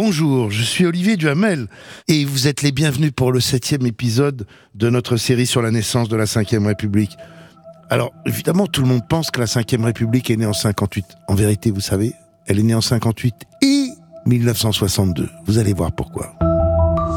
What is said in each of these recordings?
Bonjour, je suis Olivier Duhamel et vous êtes les bienvenus pour le septième épisode de notre série sur la naissance de la Ve République. Alors, évidemment, tout le monde pense que la Ve République est née en 58. En vérité, vous savez, elle est née en 58 et 1962. Vous allez voir pourquoi.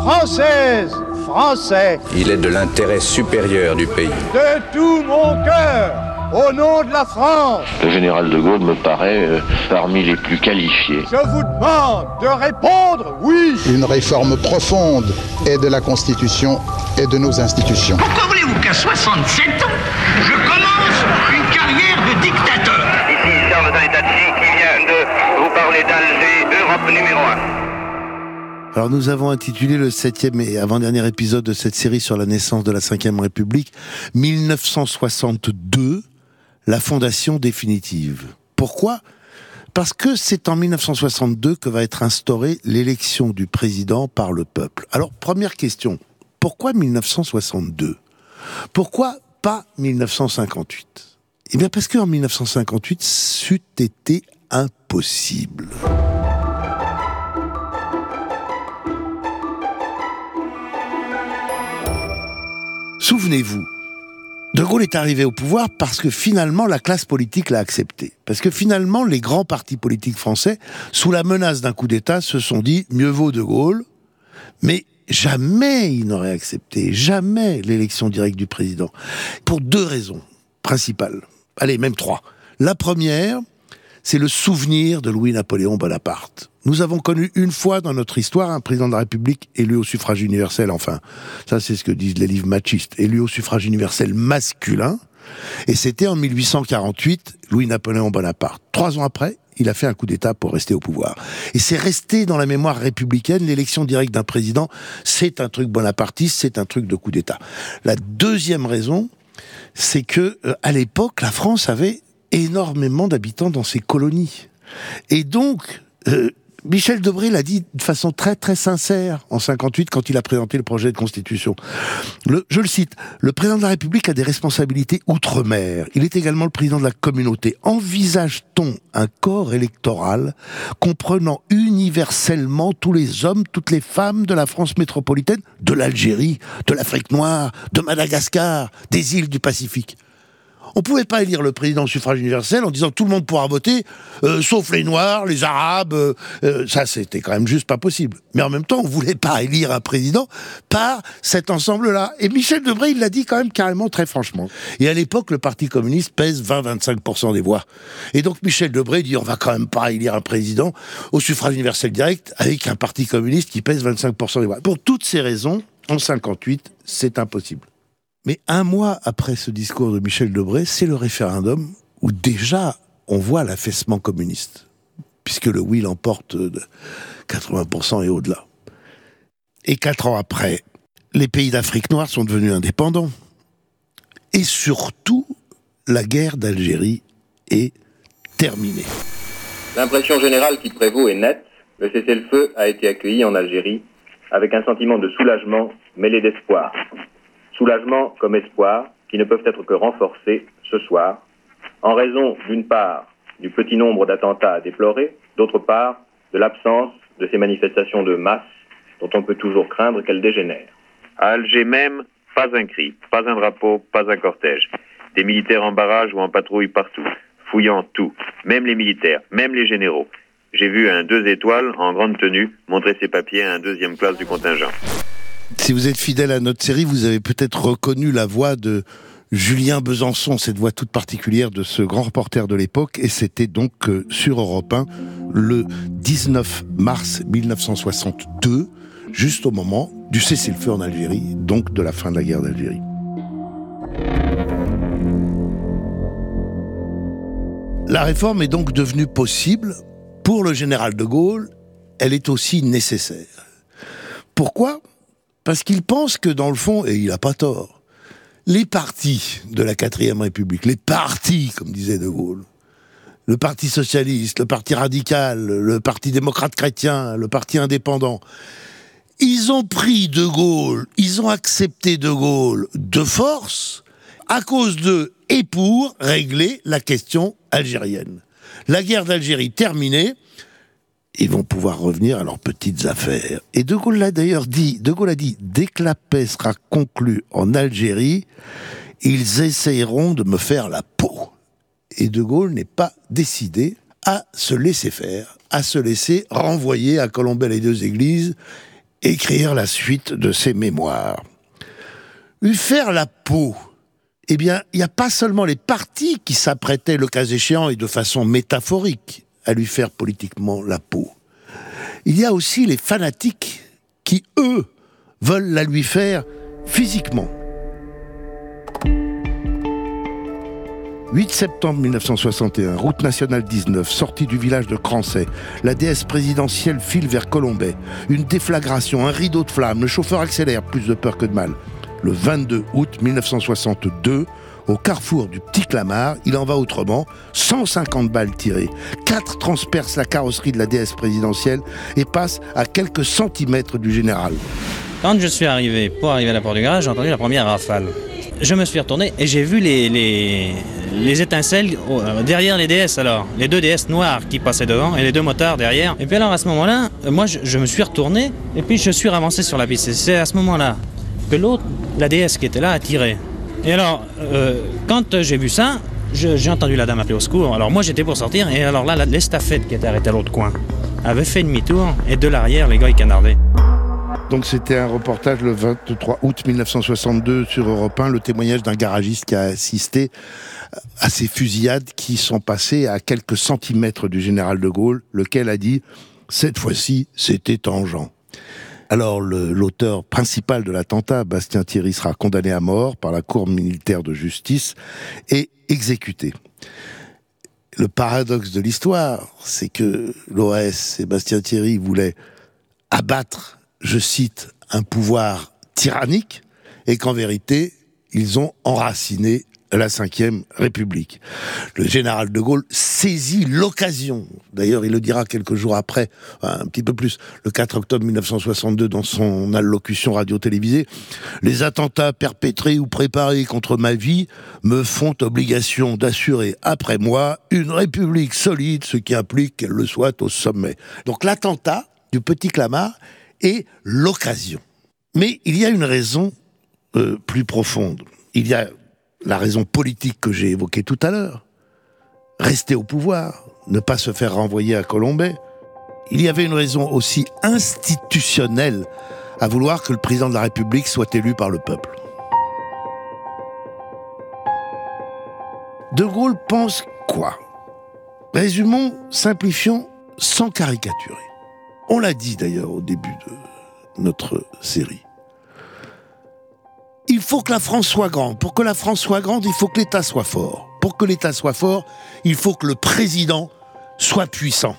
Française, Français, Il est de l'intérêt supérieur du pays. de tout mon cœur, au nom de la France, Le général de Gaulle me paraît euh, parmi les plus qualifiés. je vous demande de répondre oui. une réforme profonde et de la Constitution et de nos institutions. Pourquoi voulez-vous qu'à 67 ans, je commence une carrière de dictateur? Ici Charles Danetati qui vient de vous parler d'Alger, Europe numéro 1. Alors nous avons intitulé le septième et avant-dernier épisode de cette série sur la naissance de la Ve République 1962, la fondation définitive. Pourquoi? Parce que c'est en 1962 que va être instaurée l'élection du président par le peuple. Alors première question, pourquoi 1962 Pourquoi pas 1958 Eh bien parce qu'en 1958, c'eût été impossible. Souvenez-vous, De Gaulle est arrivé au pouvoir parce que finalement la classe politique l'a accepté. Parce que finalement les grands partis politiques français, sous la menace d'un coup d'État, se sont dit mieux vaut De Gaulle, mais jamais ils n'auraient accepté, jamais l'élection directe du président. Pour deux raisons principales. Allez, même trois. La première, c'est le souvenir de Louis-Napoléon Bonaparte. Nous avons connu une fois dans notre histoire un président de la République élu au suffrage universel, enfin, ça c'est ce que disent les livres machistes, élu au suffrage universel masculin, et c'était en 1848, Louis-Napoléon Bonaparte. Trois ans après, il a fait un coup d'État pour rester au pouvoir. Et c'est resté dans la mémoire républicaine, l'élection directe d'un président, c'est un truc bonapartiste, c'est un truc de coup d'État. La deuxième raison, c'est que euh, à l'époque, la France avait énormément d'habitants dans ses colonies. Et donc, euh, Michel Debré l'a dit de façon très très sincère en 58 quand il a présenté le projet de constitution. Je le cite, le président de la République a des responsabilités outre-mer. Il est également le président de la communauté. Envisage-t-on un corps électoral comprenant universellement tous les hommes, toutes les femmes de la France métropolitaine, de l'Algérie, de l'Afrique noire, de Madagascar, des îles du Pacifique? On pouvait pas élire le président au suffrage universel en disant tout le monde pourra voter, euh, sauf les Noirs, les Arabes. euh, euh, ça, c'était quand même juste pas possible. Mais en même temps, on voulait pas élire un président par cet ensemble-là. Et Michel Debré, il l'a dit quand même carrément très franchement. Et à l'époque, le Parti communiste pèse 20-25% des voix. Et donc Michel Debré dit on va quand même pas élire un président au suffrage universel direct avec un Parti communiste qui pèse 25% des voix. Pour toutes ces raisons, en 58, c'est impossible. Mais un mois après ce discours de Michel Debré, c'est le référendum où déjà on voit l'affaissement communiste, puisque le oui l'emporte de 80% et au-delà. Et quatre ans après, les pays d'Afrique noire sont devenus indépendants. Et surtout, la guerre d'Algérie est terminée. L'impression générale qui prévaut est nette. Le cessez-le-feu a été accueilli en Algérie avec un sentiment de soulagement mêlé d'espoir. Soulagement comme espoir qui ne peuvent être que renforcés ce soir en raison d'une part du petit nombre d'attentats à déplorer, d'autre part de l'absence de ces manifestations de masse dont on peut toujours craindre qu'elles dégénèrent. À Alger même, pas un cri, pas un drapeau, pas un cortège. Des militaires en barrage ou en patrouille partout, fouillant tout, même les militaires, même les généraux. J'ai vu un deux étoiles en grande tenue montrer ses papiers à un deuxième classe du contingent. Si vous êtes fidèle à notre série, vous avez peut-être reconnu la voix de Julien Besançon, cette voix toute particulière de ce grand reporter de l'époque, et c'était donc euh, sur Europe 1 le 19 mars 1962, juste au moment du cessez-le-feu en Algérie, donc de la fin de la guerre d'Algérie. La réforme est donc devenue possible pour le général de Gaulle, elle est aussi nécessaire. Pourquoi? Parce qu'il pense que dans le fond, et il n'a pas tort, les partis de la quatrième République, les partis, comme disait De Gaulle, le Parti socialiste, le Parti radical, le Parti démocrate chrétien, le Parti indépendant, ils ont pris De Gaulle, ils ont accepté De Gaulle de force à cause de et pour régler la question algérienne. La guerre d'Algérie terminée, ils vont pouvoir revenir à leurs petites affaires. Et De Gaulle l'a d'ailleurs dit, De Gaulle a dit, dès que la paix sera conclue en Algérie, ils essayeront de me faire la peau. Et De Gaulle n'est pas décidé à se laisser faire, à se laisser renvoyer à Colombey les deux églises, écrire la suite de ses mémoires. Lui faire la peau, eh bien, il n'y a pas seulement les partis qui s'apprêtaient, le cas échéant, et de façon métaphorique, à lui faire politiquement la peau. Il y a aussi les fanatiques qui, eux, veulent la lui faire physiquement. 8 septembre 1961, route nationale 19, sortie du village de Crancey. La déesse présidentielle file vers Colombay. Une déflagration, un rideau de flammes. Le chauffeur accélère, plus de peur que de mal. Le 22 août 1962, au carrefour du Petit Clamart, il en va autrement. 150 balles tirées. Quatre transpercent la carrosserie de la déesse présidentielle et passent à quelques centimètres du général. Quand je suis arrivé pour arriver à la porte du garage, j'ai entendu la première rafale. Je me suis retourné et j'ai vu les, les, les étincelles euh, derrière les DS alors, les deux DS noirs qui passaient devant et les deux motards derrière. Et puis alors à ce moment-là, euh, moi je, je me suis retourné et puis je suis avancé sur la piste. C'est à ce moment-là que l'autre, la DS qui était là, a tiré. Et alors, euh, quand j'ai vu ça, j'ai entendu la dame appeler au secours. Alors moi j'étais pour sortir et alors là, l'estafette qui était arrêtée à l'autre coin avait fait demi-tour et de l'arrière, les gars ils canardaient. Donc c'était un reportage le 23 août 1962 sur Europe 1, le témoignage d'un garagiste qui a assisté à ces fusillades qui sont passées à quelques centimètres du général de Gaulle, lequel a dit « cette fois-ci, c'était tangent ». Alors l'auteur principal de l'attentat, Bastien Thierry, sera condamné à mort par la Cour militaire de justice et exécuté. Le paradoxe de l'histoire, c'est que l'OAS, Sébastien Thierry, voulait abattre, je cite, un pouvoir tyrannique, et qu'en vérité, ils ont enraciné la Ve République. Le général de Gaulle saisit l'occasion, d'ailleurs il le dira quelques jours après, un petit peu plus, le 4 octobre 1962 dans son allocution radio-télévisée, les attentats perpétrés ou préparés contre ma vie me font obligation d'assurer après moi une République solide, ce qui implique qu'elle le soit au sommet. Donc l'attentat du petit Clamart est l'occasion. Mais il y a une raison euh, plus profonde. Il y a la raison politique que j'ai évoquée tout à l'heure. Rester au pouvoir, ne pas se faire renvoyer à Colombay. Il y avait une raison aussi institutionnelle à vouloir que le président de la République soit élu par le peuple. De Gaulle pense quoi? Résumons, simplifions, sans caricaturer. On l'a dit d'ailleurs au début de notre série. Il faut que la France soit grande. Pour que la France soit grande, il faut que l'État soit fort. Pour que l'État soit fort, il faut que le président soit puissant.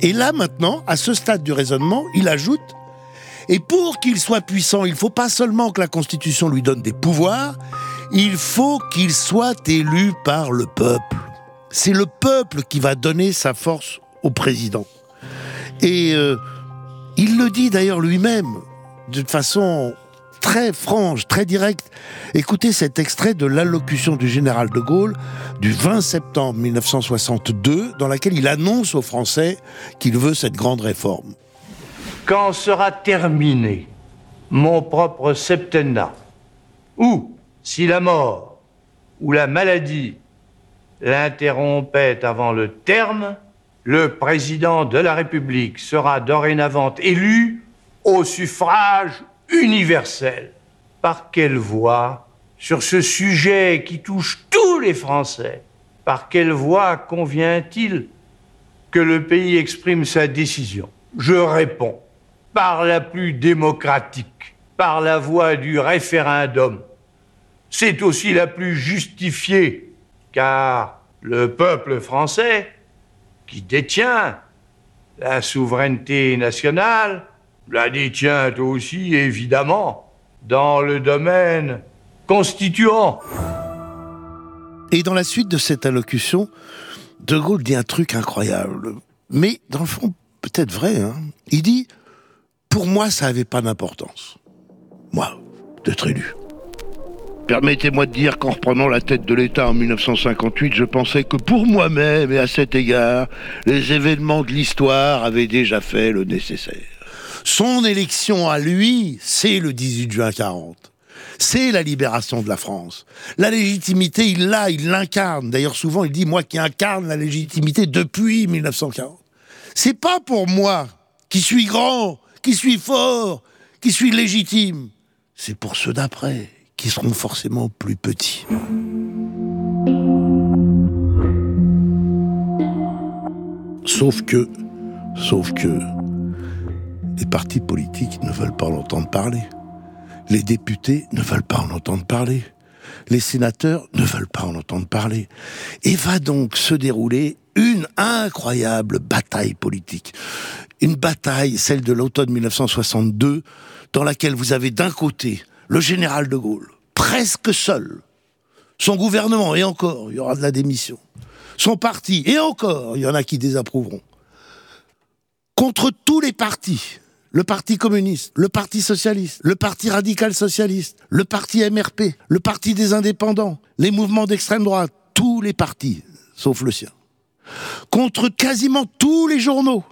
Et là, maintenant, à ce stade du raisonnement, il ajoute Et pour qu'il soit puissant, il ne faut pas seulement que la Constitution lui donne des pouvoirs, il faut qu'il soit élu par le peuple. C'est le peuple qui va donner sa force au président. Et euh, il le dit d'ailleurs lui-même, d'une façon très franche, très directe. Écoutez cet extrait de l'allocution du général de Gaulle du 20 septembre 1962, dans laquelle il annonce aux Français qu'il veut cette grande réforme. Quand sera terminé mon propre septennat, ou si la mort ou la maladie l'interrompait avant le terme, le président de la République sera dorénavant élu au suffrage universel. Par quelle voie, sur ce sujet qui touche tous les Français, par quelle voie convient-il que le pays exprime sa décision? Je réponds, par la plus démocratique, par la voie du référendum. C'est aussi la plus justifiée, car le peuple français, qui détient la souveraineté nationale, la détient aussi, évidemment, dans le domaine constituant. Et dans la suite de cette allocution, De Gaulle dit un truc incroyable, mais dans le fond, peut-être vrai. Hein. Il dit Pour moi, ça n'avait pas d'importance. Moi, d'être élu. Permettez-moi de dire qu'en reprenant la tête de l'État en 1958, je pensais que pour moi-même et à cet égard, les événements de l'histoire avaient déjà fait le nécessaire. Son élection à lui, c'est le 18 juin 40. C'est la libération de la France. La légitimité, il l'a, il l'incarne. D'ailleurs, souvent, il dit, moi qui incarne la légitimité depuis 1940. C'est pas pour moi, qui suis grand, qui suis fort, qui suis légitime. C'est pour ceux d'après, qui seront forcément plus petits. Sauf que, sauf que, les partis politiques ne veulent pas en entendre parler. Les députés ne veulent pas en entendre parler. Les sénateurs ne veulent pas en entendre parler. Et va donc se dérouler une incroyable bataille politique. Une bataille, celle de l'automne 1962, dans laquelle vous avez d'un côté le général de Gaulle, presque seul, son gouvernement, et encore, il y aura de la démission, son parti, et encore, il y en a qui désapprouveront, contre tous les partis, le Parti communiste, le Parti socialiste, le Parti radical socialiste, le Parti MRP, le Parti des indépendants, les mouvements d'extrême droite, tous les partis, sauf le sien, contre quasiment tous les journaux,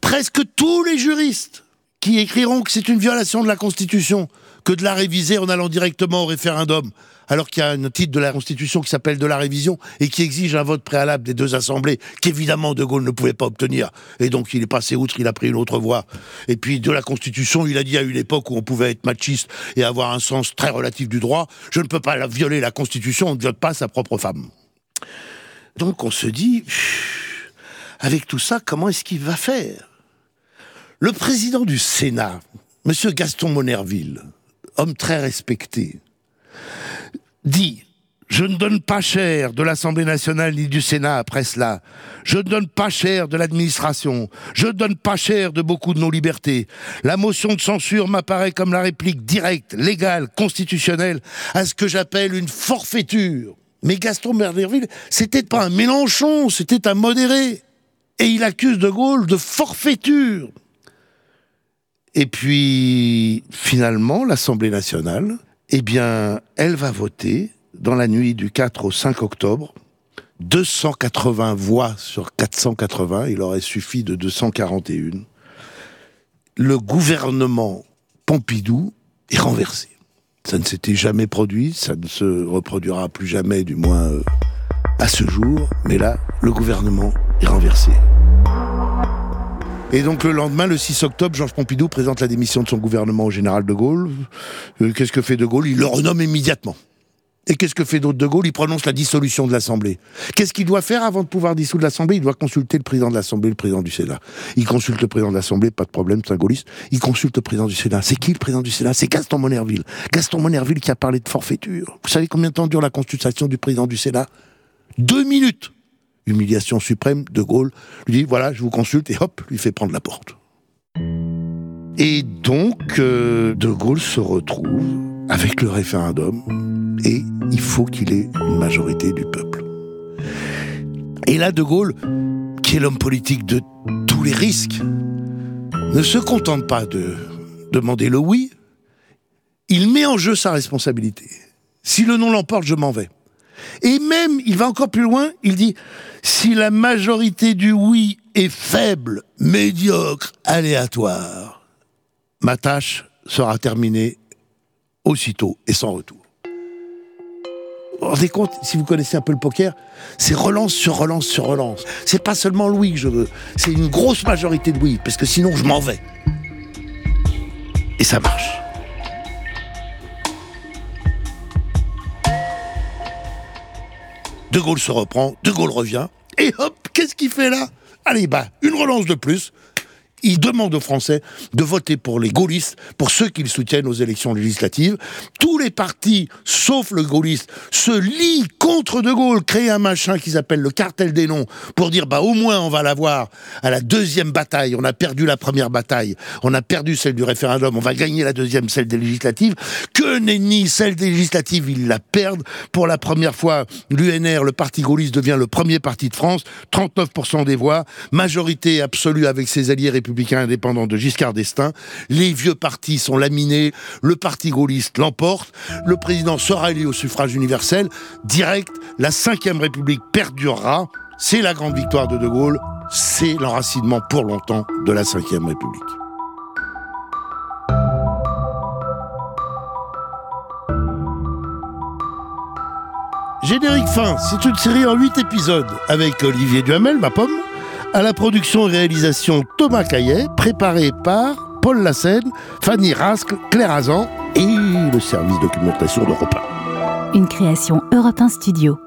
presque tous les juristes, qui écriront que c'est une violation de la Constitution que de la réviser en allant directement au référendum, alors qu'il y a un titre de la Constitution qui s'appelle de la révision et qui exige un vote préalable des deux assemblées, qu'évidemment De Gaulle ne pouvait pas obtenir. Et donc il est passé outre, il a pris une autre voie. Et puis de la Constitution, il a dit à une époque où on pouvait être machiste et avoir un sens très relatif du droit, je ne peux pas violer la Constitution, on ne viole pas sa propre femme. Donc on se dit, avec tout ça, comment est-ce qu'il va faire? Le président du Sénat, M. Gaston Monerville, homme très respecté, dit je ne donne pas cher de l'Assemblée nationale ni du Sénat après cela. Je ne donne pas cher de l'administration. Je ne donne pas cher de beaucoup de nos libertés. La motion de censure m'apparaît comme la réplique directe, légale, constitutionnelle à ce que j'appelle une forfaiture. Mais Gaston Monerville, c'était pas un Mélenchon, c'était un modéré. Et il accuse De Gaulle de forfaiture. Et puis, finalement, l'Assemblée nationale, eh bien, elle va voter dans la nuit du 4 au 5 octobre 280 voix sur 480, il aurait suffi de 241. Le gouvernement Pompidou est renversé. Ça ne s'était jamais produit, ça ne se reproduira plus jamais, du moins euh, à ce jour, mais là, le gouvernement est renversé. Et donc le lendemain, le 6 octobre, Georges Pompidou présente la démission de son gouvernement au général de Gaulle. Euh, qu'est-ce que fait de Gaulle? Il le renomme immédiatement. Et qu'est-ce que fait d'autre de Gaulle? Il prononce la dissolution de l'Assemblée. Qu'est-ce qu'il doit faire avant de pouvoir dissoudre l'Assemblée? Il doit consulter le président de l'Assemblée, le président du Sénat. Il consulte le président de l'Assemblée, pas de problème, c'est un gaulliste. Il consulte le président du Sénat. C'est qui le président du Sénat? C'est Gaston Monerville. Gaston Monerville qui a parlé de forfaiture. Vous savez combien de temps dure la consultation du président du Sénat? Deux minutes humiliation suprême, De Gaulle lui dit voilà, je vous consulte et hop, lui fait prendre la porte. Et donc, euh, De Gaulle se retrouve avec le référendum et il faut qu'il ait une majorité du peuple. Et là, De Gaulle, qui est l'homme politique de tous les risques, ne se contente pas de demander le oui, il met en jeu sa responsabilité. Si le non l'emporte, je m'en vais. Et même, il va encore plus loin, il dit, si la majorité du oui est faible, médiocre, aléatoire, ma tâche sera terminée aussitôt et sans retour. Vous vous rendez compte, si vous connaissez un peu le poker, c'est relance sur relance sur relance. C'est pas seulement le oui que je veux, c'est une grosse majorité de oui, parce que sinon je m'en vais. Et ça marche. De Gaulle se reprend, De Gaulle revient, et hop, qu'est-ce qu'il fait là? Allez, bah, une relance de plus, il demande aux Français de voter pour les gaullistes, pour ceux qu'ils soutiennent aux élections législatives. Tous les partis, sauf le gaulliste, se lient contre De Gaulle, créent un machin qui s'appelle le cartel des noms, pour dire, bah, au moins, on va l'avoir à la deuxième bataille. On a perdu la première bataille. On a perdu celle du référendum. On va gagner la deuxième, celle des législatives. Que nenni, celle des législatives, ils la perdent. Pour la première fois, l'UNR, le parti gaulliste, devient le premier parti de France. 39% des voix. Majorité absolue avec ses alliés républicains républicain indépendant de Giscard d'Estaing. Les vieux partis sont laminés, le parti gaulliste l'emporte, le président sera élu au suffrage universel, direct, la Ve République perdurera. C'est la grande victoire de De Gaulle, c'est l'enracinement pour longtemps de la Ve République. Générique fin, c'est une série en 8 épisodes avec Olivier Duhamel, ma pomme, à la production et réalisation Thomas Caillet, préparé par Paul Lassène, Fanny Rascle, Claire Azan et le service documentation d'Europe 1. Une création Europe 1 Studio.